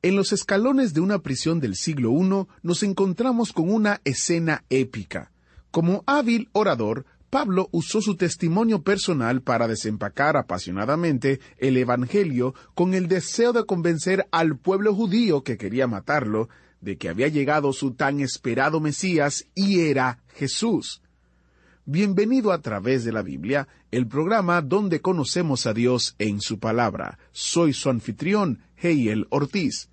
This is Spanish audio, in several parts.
En los escalones de una prisión del siglo I nos encontramos con una escena épica. Como hábil orador, Pablo usó su testimonio personal para desempacar apasionadamente el Evangelio con el deseo de convencer al pueblo judío que quería matarlo de que había llegado su tan esperado Mesías y era Jesús. Bienvenido a través de la Biblia, el programa donde conocemos a Dios en su palabra. Soy su anfitrión, Heiel Ortiz.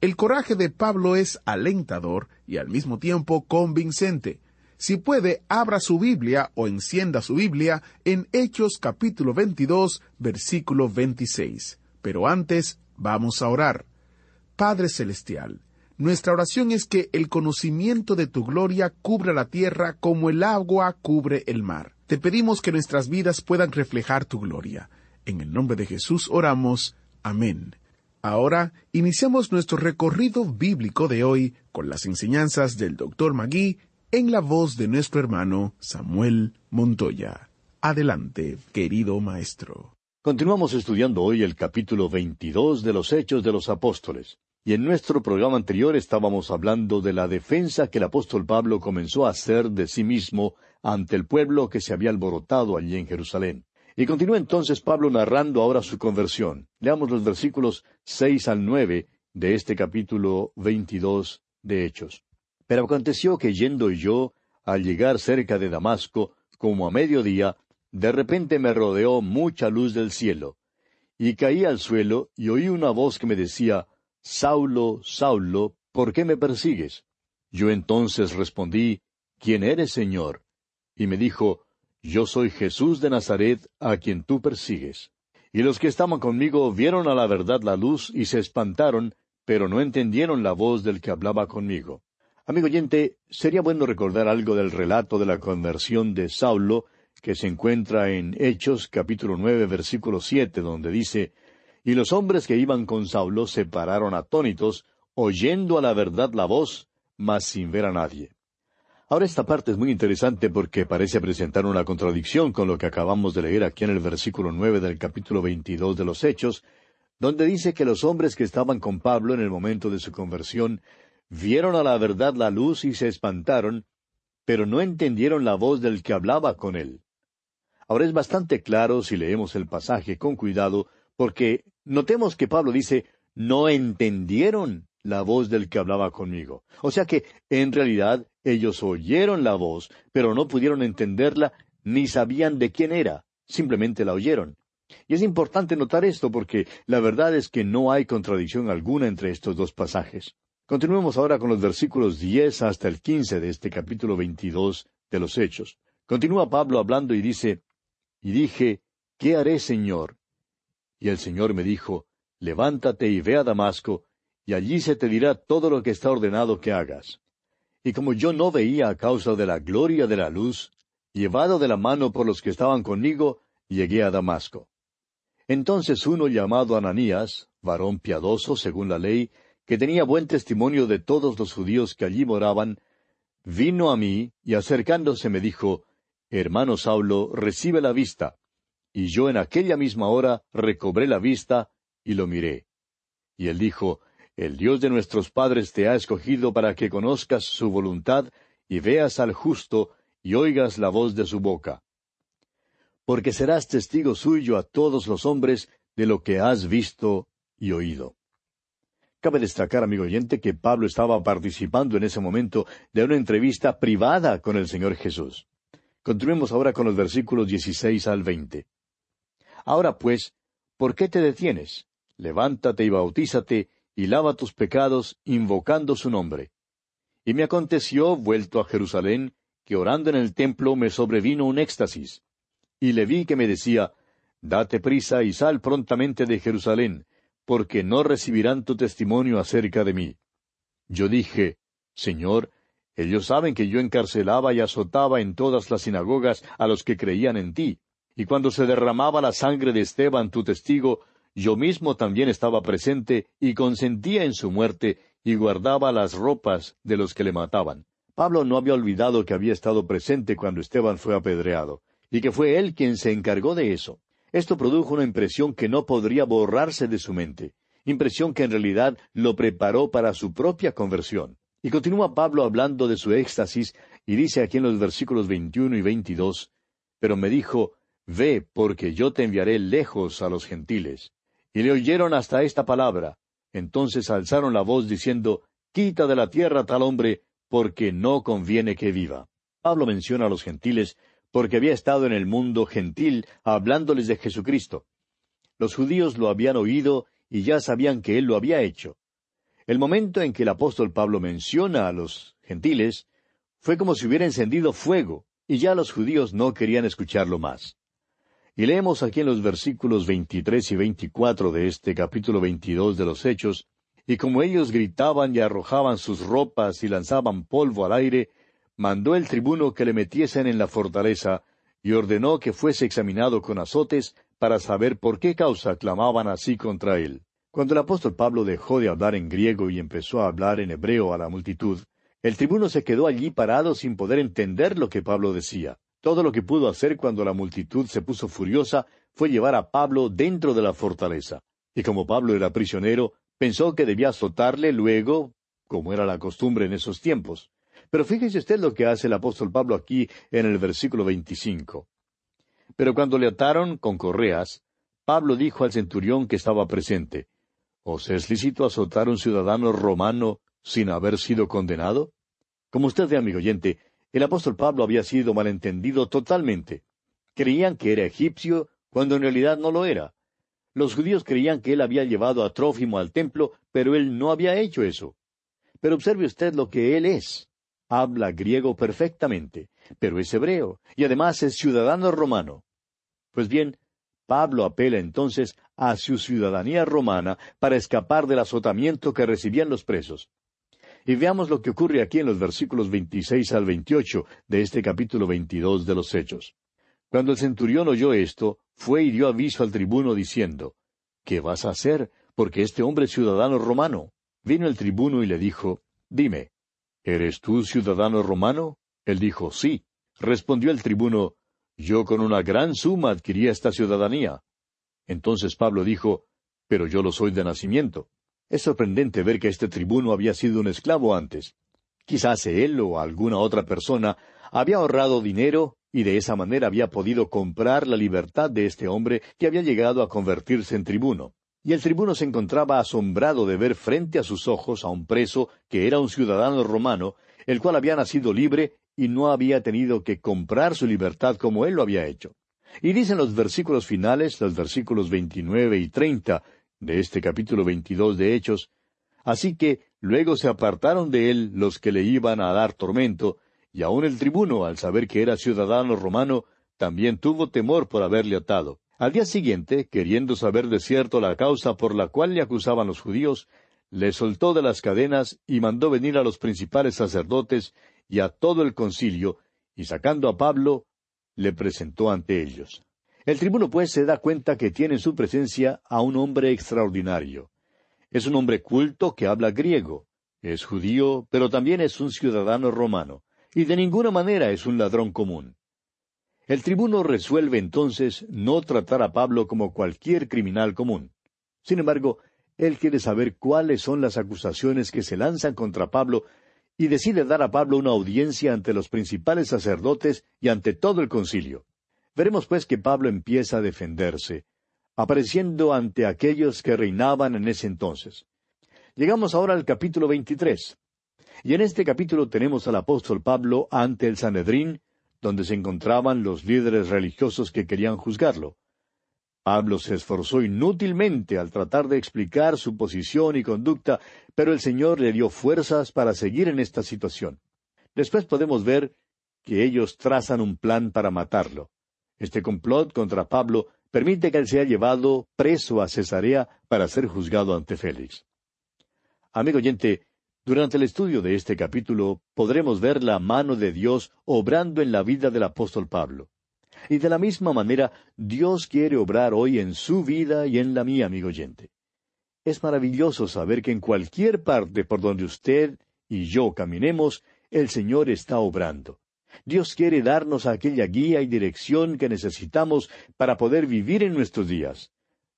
El coraje de Pablo es alentador y al mismo tiempo convincente. Si puede, abra su Biblia o encienda su Biblia en Hechos capítulo 22, versículo 26. Pero antes, vamos a orar. Padre Celestial, nuestra oración es que el conocimiento de tu gloria cubra la tierra como el agua cubre el mar. Te pedimos que nuestras vidas puedan reflejar tu gloria. En el nombre de Jesús oramos. Amén. Ahora iniciamos nuestro recorrido bíblico de hoy con las enseñanzas del Dr. Magui en la voz de nuestro hermano Samuel Montoya. Adelante, querido maestro. Continuamos estudiando hoy el capítulo 22 de los Hechos de los Apóstoles. Y en nuestro programa anterior estábamos hablando de la defensa que el apóstol Pablo comenzó a hacer de sí mismo ante el pueblo que se había alborotado allí en Jerusalén. Y continúa entonces Pablo narrando ahora su conversión. Leamos los versículos seis al nueve de este capítulo veintidós de Hechos. Pero aconteció que yendo yo, al llegar cerca de Damasco, como a mediodía, de repente me rodeó mucha luz del cielo. Y caí al suelo y oí una voz que me decía, Saulo, Saulo, ¿por qué me persigues? Yo entonces respondí, ¿quién eres, Señor? Y me dijo, Yo soy Jesús de Nazaret, a quien tú persigues. Y los que estaban conmigo vieron a la verdad la luz y se espantaron, pero no entendieron la voz del que hablaba conmigo. Amigo oyente, sería bueno recordar algo del relato de la conversión de Saulo, que se encuentra en Hechos capítulo nueve versículo siete, donde dice Y los hombres que iban con Saulo se pararon atónitos, oyendo a la verdad la voz, mas sin ver a nadie. Ahora esta parte es muy interesante porque parece presentar una contradicción con lo que acabamos de leer aquí en el versículo nueve del capítulo veintidós de los Hechos, donde dice que los hombres que estaban con Pablo en el momento de su conversión vieron a la verdad la luz y se espantaron, pero no entendieron la voz del que hablaba con él. Ahora es bastante claro si leemos el pasaje con cuidado, porque notemos que Pablo dice, no entendieron la voz del que hablaba conmigo. O sea que, en realidad, ellos oyeron la voz, pero no pudieron entenderla ni sabían de quién era, simplemente la oyeron. Y es importante notar esto porque la verdad es que no hay contradicción alguna entre estos dos pasajes. Continuemos ahora con los versículos diez hasta el quince de este capítulo veintidós de los Hechos. Continúa Pablo hablando y dice, Y dije, ¿qué haré, Señor? Y el Señor me dijo, Levántate y ve a Damasco, y allí se te dirá todo lo que está ordenado que hagas. Y como yo no veía a causa de la gloria de la luz, llevado de la mano por los que estaban conmigo, llegué a Damasco. Entonces uno llamado Ananías, varón piadoso según la ley, que tenía buen testimonio de todos los judíos que allí moraban, vino a mí y acercándose me dijo, Hermano Saulo, recibe la vista. Y yo en aquella misma hora recobré la vista y lo miré. Y él dijo, El Dios de nuestros padres te ha escogido para que conozcas su voluntad y veas al justo y oigas la voz de su boca. Porque serás testigo suyo a todos los hombres de lo que has visto y oído. Cabe destacar, amigo oyente, que Pablo estaba participando en ese momento de una entrevista privada con el Señor Jesús. Continuemos ahora con los versículos 16 al 20. Ahora pues, ¿por qué te detienes? Levántate y bautízate, y lava tus pecados, invocando su nombre. Y me aconteció, vuelto a Jerusalén, que orando en el templo me sobrevino un éxtasis. Y le vi que me decía, Date prisa y sal prontamente de Jerusalén, porque no recibirán tu testimonio acerca de mí. Yo dije, Señor, ellos saben que yo encarcelaba y azotaba en todas las sinagogas a los que creían en ti, y cuando se derramaba la sangre de Esteban, tu testigo, yo mismo también estaba presente y consentía en su muerte y guardaba las ropas de los que le mataban. Pablo no había olvidado que había estado presente cuando Esteban fue apedreado, y que fue él quien se encargó de eso. Esto produjo una impresión que no podría borrarse de su mente, impresión que en realidad lo preparó para su propia conversión. Y continúa Pablo hablando de su éxtasis, y dice aquí en los versículos 21 y 22, Pero me dijo, Ve, porque yo te enviaré lejos a los gentiles. Y le oyeron hasta esta palabra. Entonces alzaron la voz diciendo, Quita de la tierra tal hombre, porque no conviene que viva. Pablo menciona a los gentiles porque había estado en el mundo gentil hablándoles de Jesucristo. Los judíos lo habían oído y ya sabían que él lo había hecho. El momento en que el apóstol Pablo menciona a los gentiles fue como si hubiera encendido fuego, y ya los judíos no querían escucharlo más. Y leemos aquí en los versículos 23 y 24 de este capítulo 22 de los Hechos, y como ellos gritaban y arrojaban sus ropas y lanzaban polvo al aire, mandó el tribuno que le metiesen en la fortaleza, y ordenó que fuese examinado con azotes para saber por qué causa clamaban así contra él. Cuando el apóstol Pablo dejó de hablar en griego y empezó a hablar en hebreo a la multitud, el tribuno se quedó allí parado sin poder entender lo que Pablo decía. Todo lo que pudo hacer cuando la multitud se puso furiosa fue llevar a Pablo dentro de la fortaleza. Y como Pablo era prisionero, pensó que debía azotarle luego, como era la costumbre en esos tiempos. Pero fíjese usted lo que hace el apóstol Pablo aquí en el versículo 25. Pero cuando le ataron con correas, Pablo dijo al centurión que estaba presente, ¿Os es lícito azotar un ciudadano romano sin haber sido condenado? Como usted ve, amigo oyente, el apóstol Pablo había sido malentendido totalmente. Creían que era egipcio cuando en realidad no lo era. Los judíos creían que él había llevado a Trófimo al templo, pero él no había hecho eso. Pero observe usted lo que él es habla griego perfectamente, pero es hebreo, y además es ciudadano romano. Pues bien, Pablo apela entonces a su ciudadanía romana para escapar del azotamiento que recibían los presos. Y veamos lo que ocurre aquí en los versículos 26 al 28 de este capítulo 22 de los Hechos. Cuando el centurión oyó esto, fue y dio aviso al tribuno diciendo, ¿Qué vas a hacer? Porque este hombre es ciudadano romano. Vino el tribuno y le dijo, Dime, ¿Eres tú ciudadano romano? Él dijo, sí. Respondió el tribuno, Yo con una gran suma adquirí esta ciudadanía. Entonces Pablo dijo, Pero yo lo soy de nacimiento. Es sorprendente ver que este tribuno había sido un esclavo antes. Quizás él o alguna otra persona había ahorrado dinero y de esa manera había podido comprar la libertad de este hombre que había llegado a convertirse en tribuno. Y el tribuno se encontraba asombrado de ver frente a sus ojos a un preso que era un ciudadano romano, el cual había nacido libre y no había tenido que comprar su libertad como él lo había hecho. Y dicen los versículos finales, los versículos veintinueve y treinta de este capítulo veintidós de Hechos, así que luego se apartaron de él los que le iban a dar tormento, y aun el tribuno, al saber que era ciudadano romano, también tuvo temor por haberle atado. Al día siguiente, queriendo saber de cierto la causa por la cual le acusaban los judíos, le soltó de las cadenas y mandó venir a los principales sacerdotes y a todo el concilio, y sacando a Pablo, le presentó ante ellos. El tribuno pues se da cuenta que tiene en su presencia a un hombre extraordinario, Es un hombre culto que habla griego. Es judío, pero también es un ciudadano romano, y de ninguna manera es un ladrón común. El tribuno resuelve entonces no tratar a Pablo como cualquier criminal común. Sin embargo, él quiere saber cuáles son las acusaciones que se lanzan contra Pablo y decide dar a Pablo una audiencia ante los principales sacerdotes y ante todo el concilio. Veremos pues que Pablo empieza a defenderse, apareciendo ante aquellos que reinaban en ese entonces. Llegamos ahora al capítulo 23. Y en este capítulo tenemos al apóstol Pablo ante el Sanedrín, donde se encontraban los líderes religiosos que querían juzgarlo. Pablo se esforzó inútilmente al tratar de explicar su posición y conducta, pero el Señor le dio fuerzas para seguir en esta situación. Después podemos ver que ellos trazan un plan para matarlo. Este complot contra Pablo permite que él sea llevado preso a Cesarea para ser juzgado ante Félix. Amigo oyente, durante el estudio de este capítulo podremos ver la mano de Dios obrando en la vida del apóstol Pablo. Y de la misma manera, Dios quiere obrar hoy en su vida y en la mía, amigo oyente. Es maravilloso saber que en cualquier parte por donde usted y yo caminemos, el Señor está obrando. Dios quiere darnos aquella guía y dirección que necesitamos para poder vivir en nuestros días.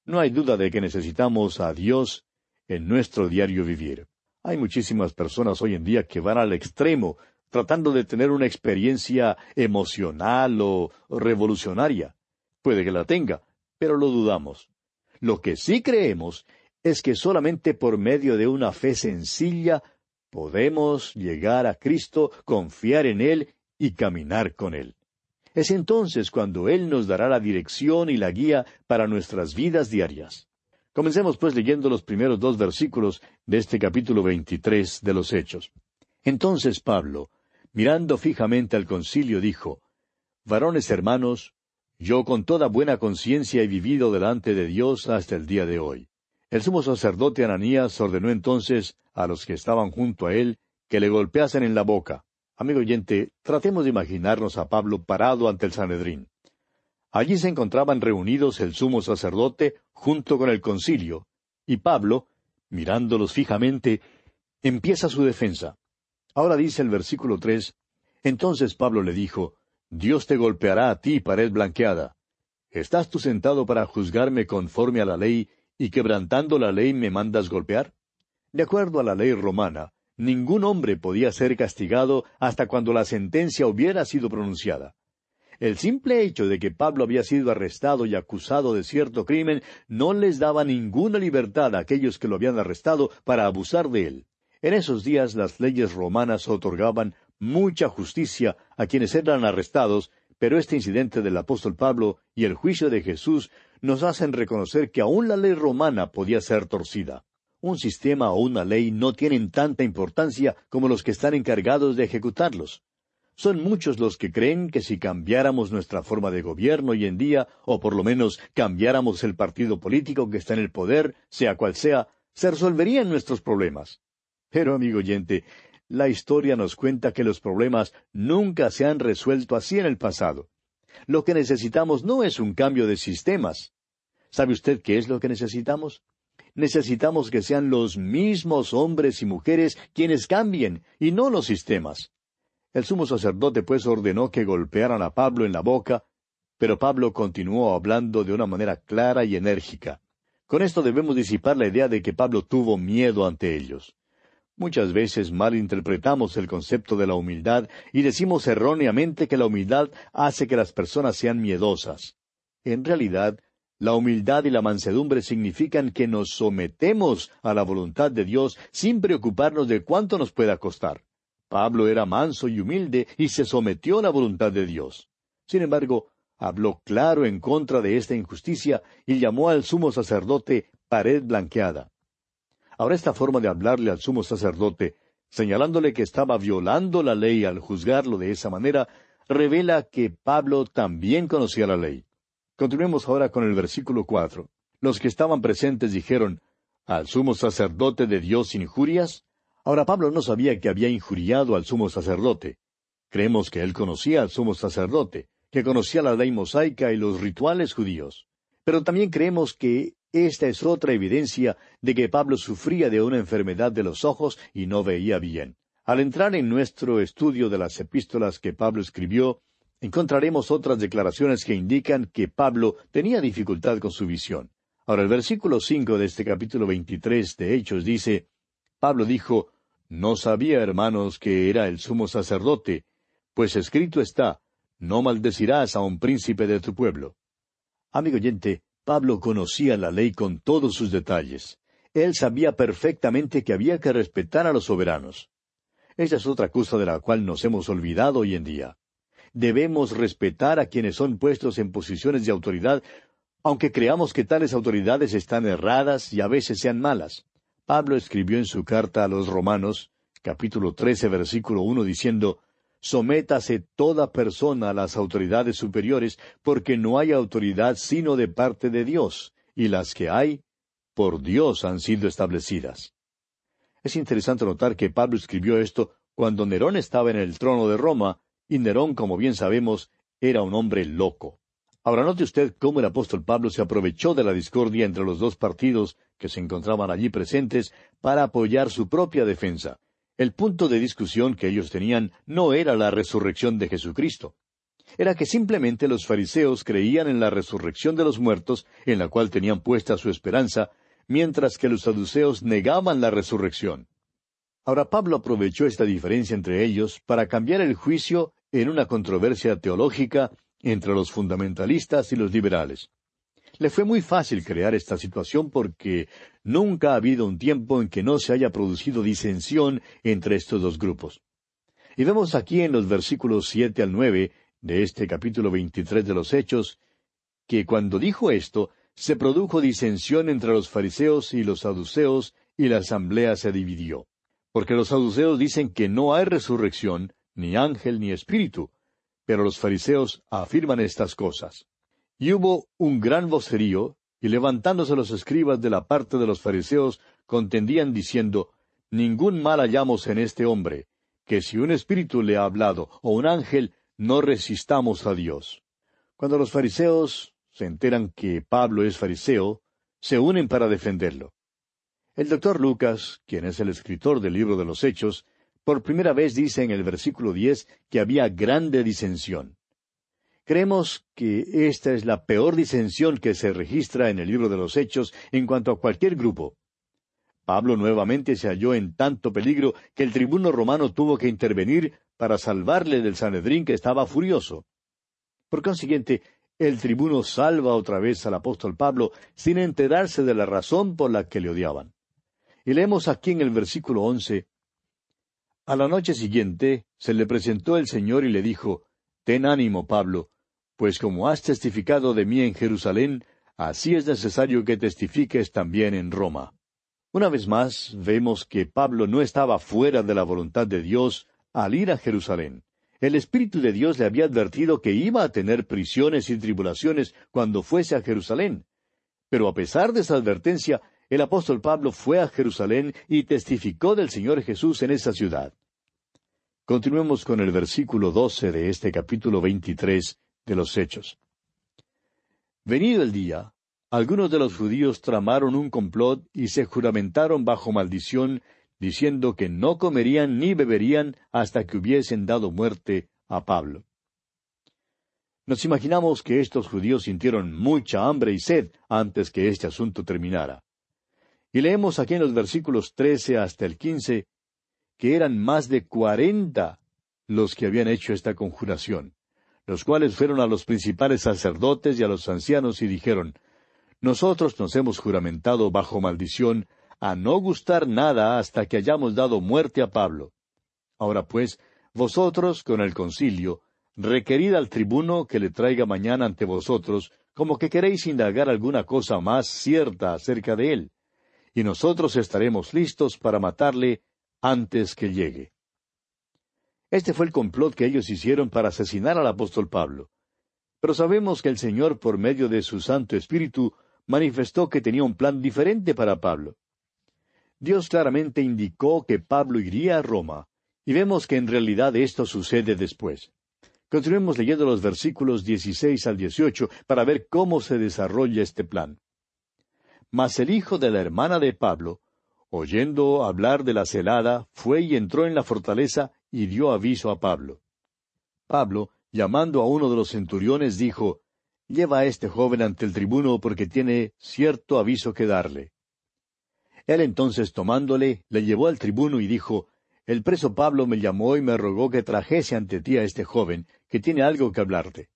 No hay duda de que necesitamos a Dios en nuestro diario vivir. Hay muchísimas personas hoy en día que van al extremo tratando de tener una experiencia emocional o revolucionaria. Puede que la tenga, pero lo dudamos. Lo que sí creemos es que solamente por medio de una fe sencilla podemos llegar a Cristo, confiar en Él y caminar con Él. Es entonces cuando Él nos dará la dirección y la guía para nuestras vidas diarias. Comencemos pues leyendo los primeros dos versículos de este capítulo veintitrés de los Hechos. Entonces Pablo, mirando fijamente al concilio, dijo, Varones hermanos, yo con toda buena conciencia he vivido delante de Dios hasta el día de hoy. El sumo sacerdote Ananías ordenó entonces a los que estaban junto a él que le golpeasen en la boca. Amigo oyente, tratemos de imaginarnos a Pablo parado ante el Sanedrín. Allí se encontraban reunidos el sumo sacerdote junto con el concilio, y Pablo, mirándolos fijamente, empieza su defensa. Ahora dice el versículo tres, Entonces Pablo le dijo, Dios te golpeará a ti, pared blanqueada. ¿Estás tú sentado para juzgarme conforme a la ley y quebrantando la ley me mandas golpear? De acuerdo a la ley romana, ningún hombre podía ser castigado hasta cuando la sentencia hubiera sido pronunciada. El simple hecho de que Pablo había sido arrestado y acusado de cierto crimen no les daba ninguna libertad a aquellos que lo habían arrestado para abusar de él. En esos días las leyes romanas otorgaban mucha justicia a quienes eran arrestados, pero este incidente del apóstol Pablo y el juicio de Jesús nos hacen reconocer que aún la ley romana podía ser torcida. Un sistema o una ley no tienen tanta importancia como los que están encargados de ejecutarlos. Son muchos los que creen que si cambiáramos nuestra forma de gobierno hoy en día, o por lo menos cambiáramos el partido político que está en el poder, sea cual sea, se resolverían nuestros problemas. Pero, amigo oyente, la historia nos cuenta que los problemas nunca se han resuelto así en el pasado. Lo que necesitamos no es un cambio de sistemas. ¿Sabe usted qué es lo que necesitamos? Necesitamos que sean los mismos hombres y mujeres quienes cambien, y no los sistemas. El sumo sacerdote pues ordenó que golpearan a Pablo en la boca, pero Pablo continuó hablando de una manera clara y enérgica. Con esto debemos disipar la idea de que Pablo tuvo miedo ante ellos. Muchas veces malinterpretamos el concepto de la humildad y decimos erróneamente que la humildad hace que las personas sean miedosas. En realidad, la humildad y la mansedumbre significan que nos sometemos a la voluntad de Dios sin preocuparnos de cuánto nos pueda costar. Pablo era manso y humilde y se sometió a la voluntad de Dios. Sin embargo, habló claro en contra de esta injusticia y llamó al sumo sacerdote pared blanqueada. Ahora esta forma de hablarle al sumo sacerdote, señalándole que estaba violando la ley al juzgarlo de esa manera, revela que Pablo también conocía la ley. Continuemos ahora con el versículo cuatro. Los que estaban presentes dijeron, ¿Al sumo sacerdote de Dios injurias? Ahora Pablo no sabía que había injuriado al sumo sacerdote. Creemos que él conocía al sumo sacerdote, que conocía la ley mosaica y los rituales judíos. Pero también creemos que esta es otra evidencia de que Pablo sufría de una enfermedad de los ojos y no veía bien. Al entrar en nuestro estudio de las epístolas que Pablo escribió, encontraremos otras declaraciones que indican que Pablo tenía dificultad con su visión. Ahora, el versículo cinco de este capítulo veintitrés de Hechos dice Pablo dijo No sabía, hermanos, que era el sumo sacerdote, pues escrito está No maldecirás a un príncipe de tu pueblo. Amigo oyente, Pablo conocía la ley con todos sus detalles. Él sabía perfectamente que había que respetar a los soberanos. Esa es otra cosa de la cual nos hemos olvidado hoy en día. Debemos respetar a quienes son puestos en posiciones de autoridad, aunque creamos que tales autoridades están erradas y a veces sean malas. Pablo escribió en su carta a los Romanos, capítulo trece, versículo uno, diciendo Sométase toda persona a las autoridades superiores, porque no hay autoridad sino de parte de Dios, y las que hay, por Dios han sido establecidas. Es interesante notar que Pablo escribió esto cuando Nerón estaba en el trono de Roma, y Nerón, como bien sabemos, era un hombre loco. Ahora note usted cómo el apóstol Pablo se aprovechó de la discordia entre los dos partidos que se encontraban allí presentes para apoyar su propia defensa. El punto de discusión que ellos tenían no era la resurrección de Jesucristo. Era que simplemente los fariseos creían en la resurrección de los muertos, en la cual tenían puesta su esperanza, mientras que los saduceos negaban la resurrección. Ahora Pablo aprovechó esta diferencia entre ellos para cambiar el juicio en una controversia teológica entre los fundamentalistas y los liberales. Le fue muy fácil crear esta situación porque nunca ha habido un tiempo en que no se haya producido disensión entre estos dos grupos. Y vemos aquí en los versículos siete al nueve de este capítulo veintitrés de los Hechos, que cuando dijo esto, se produjo disensión entre los fariseos y los saduceos, y la asamblea se dividió. Porque los saduceos dicen que no hay resurrección, ni ángel ni espíritu, pero los fariseos afirman estas cosas. Y hubo un gran vocerío, y levantándose los escribas de la parte de los fariseos, contendían diciendo, Ningún mal hallamos en este hombre, que si un espíritu le ha hablado, o un ángel, no resistamos a Dios. Cuando los fariseos se enteran que Pablo es fariseo, se unen para defenderlo. El doctor Lucas, quien es el escritor del libro de los Hechos, por primera vez dice en el versículo diez que había grande disensión. Creemos que esta es la peor disensión que se registra en el libro de los Hechos en cuanto a cualquier grupo. Pablo nuevamente se halló en tanto peligro que el tribuno romano tuvo que intervenir para salvarle del Sanedrín que estaba furioso. Por consiguiente, el tribuno salva otra vez al apóstol Pablo sin enterarse de la razón por la que le odiaban. Y leemos aquí en el versículo once a la noche siguiente se le presentó el Señor y le dijo, Ten ánimo, Pablo, pues como has testificado de mí en Jerusalén, así es necesario que testifiques también en Roma. Una vez más, vemos que Pablo no estaba fuera de la voluntad de Dios al ir a Jerusalén. El Espíritu de Dios le había advertido que iba a tener prisiones y tribulaciones cuando fuese a Jerusalén. Pero a pesar de esa advertencia, el apóstol Pablo fue a Jerusalén y testificó del Señor Jesús en esa ciudad. Continuemos con el versículo doce de este capítulo veintitrés de los Hechos. Venido el día, algunos de los judíos tramaron un complot y se juramentaron bajo maldición, diciendo que no comerían ni beberían hasta que hubiesen dado muerte a Pablo. Nos imaginamos que estos judíos sintieron mucha hambre y sed antes que este asunto terminara. Y leemos aquí en los versículos trece hasta el quince que eran más de cuarenta los que habían hecho esta conjuración, los cuales fueron a los principales sacerdotes y a los ancianos y dijeron, Nosotros nos hemos juramentado bajo maldición a no gustar nada hasta que hayamos dado muerte a Pablo. Ahora pues, vosotros con el concilio, requerid al tribuno que le traiga mañana ante vosotros, como que queréis indagar alguna cosa más cierta acerca de él y nosotros estaremos listos para matarle antes que llegue. Este fue el complot que ellos hicieron para asesinar al apóstol Pablo. Pero sabemos que el Señor, por medio de su Santo Espíritu, manifestó que tenía un plan diferente para Pablo. Dios claramente indicó que Pablo iría a Roma, y vemos que en realidad esto sucede después. Continuemos leyendo los versículos 16 al 18 para ver cómo se desarrolla este plan. Mas el hijo de la hermana de Pablo, oyendo hablar de la celada, fue y entró en la fortaleza y dio aviso a Pablo. Pablo, llamando a uno de los centuriones, dijo, Lleva a este joven ante el tribuno porque tiene cierto aviso que darle. Él entonces tomándole, le llevó al tribuno y dijo, El preso Pablo me llamó y me rogó que trajese ante ti a este joven, que tiene algo que hablarte.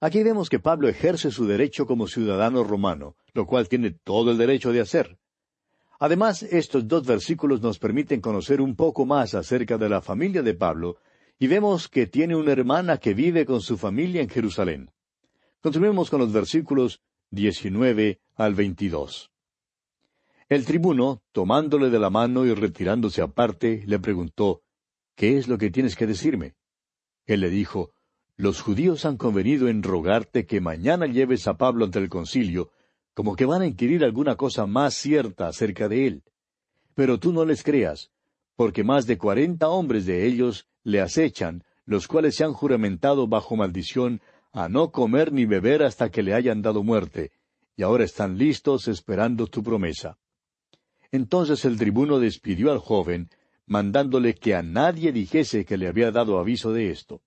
Aquí vemos que Pablo ejerce su derecho como ciudadano romano, lo cual tiene todo el derecho de hacer. Además, estos dos versículos nos permiten conocer un poco más acerca de la familia de Pablo, y vemos que tiene una hermana que vive con su familia en Jerusalén. Continuemos con los versículos 19 al 22. El tribuno, tomándole de la mano y retirándose aparte, le preguntó, ¿Qué es lo que tienes que decirme? Él le dijo, Los judíos han convenido en rogarte que mañana lleves a Pablo ante el concilio, como que van a inquirir alguna cosa más cierta acerca de él. Pero tú no les creas, porque más de cuarenta hombres de ellos le acechan, los cuales se han juramentado bajo maldición a no comer ni beber hasta que le hayan dado muerte, y ahora están listos esperando tu promesa. Entonces el tribuno despidió al joven, mandándole que a nadie dijese que le había dado aviso de esto.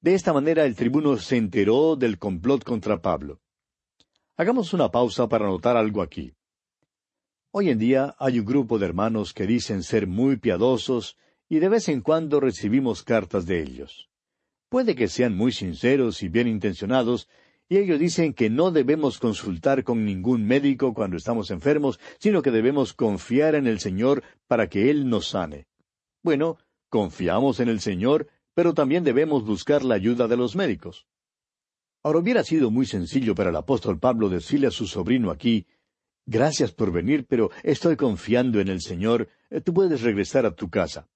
De esta manera el tribuno se enteró del complot contra Pablo. Hagamos una pausa para notar algo aquí. Hoy en día hay un grupo de hermanos que dicen ser muy piadosos y de vez en cuando recibimos cartas de ellos. Puede que sean muy sinceros y bien intencionados, y ellos dicen que no debemos consultar con ningún médico cuando estamos enfermos, sino que debemos confiar en el Señor para que Él nos sane. Bueno, confiamos en el Señor, pero también debemos buscar la ayuda de los médicos. Ahora hubiera sido muy sencillo para el apóstol Pablo decirle a su sobrino aquí, Gracias por venir, pero estoy confiando en el Señor, eh, tú puedes regresar a tu casa.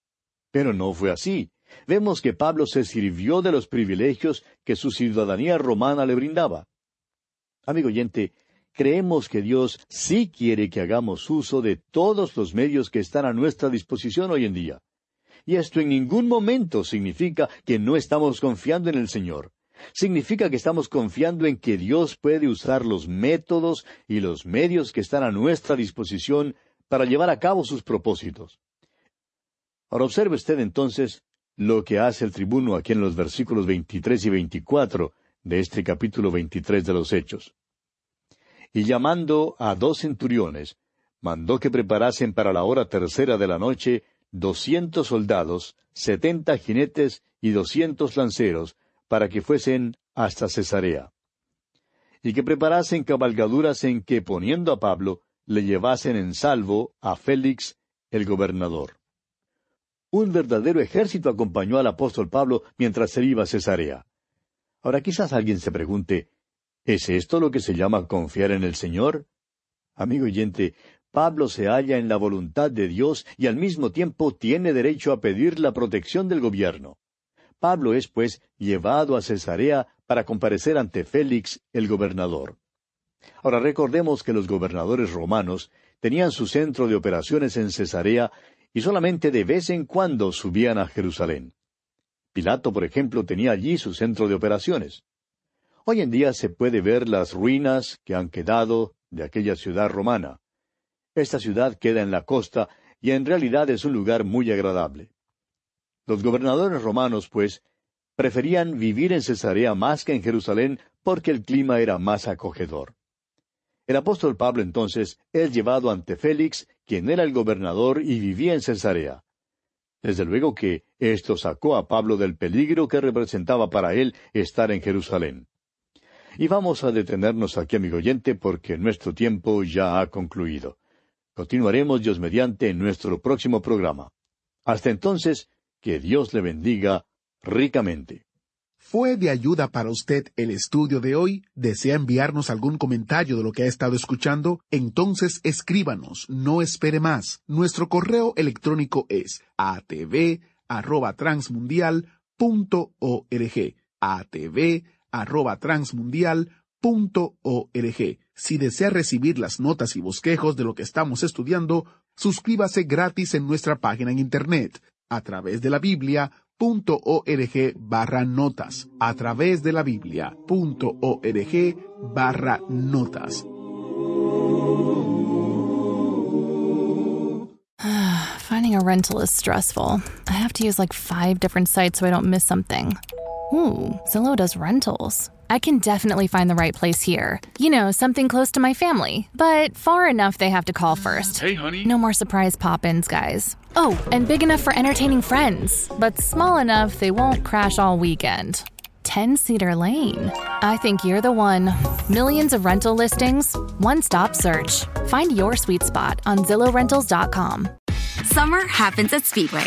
Pero no fue así vemos que Pablo se sirvió de los privilegios que su ciudadanía romana le brindaba. Amigo oyente, creemos que Dios sí quiere que hagamos uso de todos los medios que están a nuestra disposición hoy en día. Y esto en ningún momento significa que no estamos confiando en el Señor. Significa que estamos confiando en que Dios puede usar los métodos y los medios que están a nuestra disposición para llevar a cabo sus propósitos. Ahora observe usted entonces lo que hace el tribuno aquí en los versículos 23 y 24 de este capítulo 23 de los Hechos. Y llamando a dos centuriones, mandó que preparasen para la hora tercera de la noche doscientos soldados, setenta jinetes y doscientos lanceros, para que fuesen hasta Cesarea. Y que preparasen cabalgaduras en que, poniendo a Pablo, le llevasen en salvo a Félix el gobernador. Un verdadero ejército acompañó al apóstol Pablo mientras él iba a Cesarea. Ahora quizás alguien se pregunte, ¿es esto lo que se llama confiar en el Señor? Amigo oyente, Pablo se halla en la voluntad de Dios y al mismo tiempo tiene derecho a pedir la protección del gobierno. Pablo es, pues, llevado a Cesarea para comparecer ante Félix, el gobernador. Ahora recordemos que los gobernadores romanos tenían su centro de operaciones en Cesarea y solamente de vez en cuando subían a Jerusalén. Pilato, por ejemplo, tenía allí su centro de operaciones. Hoy en día se puede ver las ruinas que han quedado de aquella ciudad romana. Esta ciudad queda en la costa y en realidad es un lugar muy agradable. Los gobernadores romanos, pues, preferían vivir en Cesarea más que en Jerusalén porque el clima era más acogedor. El apóstol Pablo entonces es llevado ante Félix, quien era el gobernador y vivía en Cesarea. Desde luego que esto sacó a Pablo del peligro que representaba para él estar en Jerusalén. Y vamos a detenernos aquí, amigo oyente, porque nuestro tiempo ya ha concluido. Continuaremos Dios mediante nuestro próximo programa. Hasta entonces, que Dios le bendiga ricamente. ¿Fue de ayuda para usted el estudio de hoy? ¿Desea enviarnos algún comentario de lo que ha estado escuchando? Entonces escríbanos, no espere más. Nuestro correo electrónico es atv@transmundial.org. atv@transmundial.org. Si desea recibir las notas y bosquejos de lo que estamos estudiando, suscríbase gratis en nuestra página en Internet, a través de la Biblia.org barra notas, a través de la biblia.org/notas. Ah, finding a rental is stressful. I have to use like five different sites so I don't miss something. Ooh, Zillow does rentals. I can definitely find the right place here. You know, something close to my family, but far enough they have to call first. Hey, honey. No more surprise pop ins, guys. Oh, and big enough for entertaining friends, but small enough they won't crash all weekend. 10 Cedar Lane. I think you're the one. Millions of rental listings, one stop search. Find your sweet spot on ZillowRentals.com. Summer happens at Speedway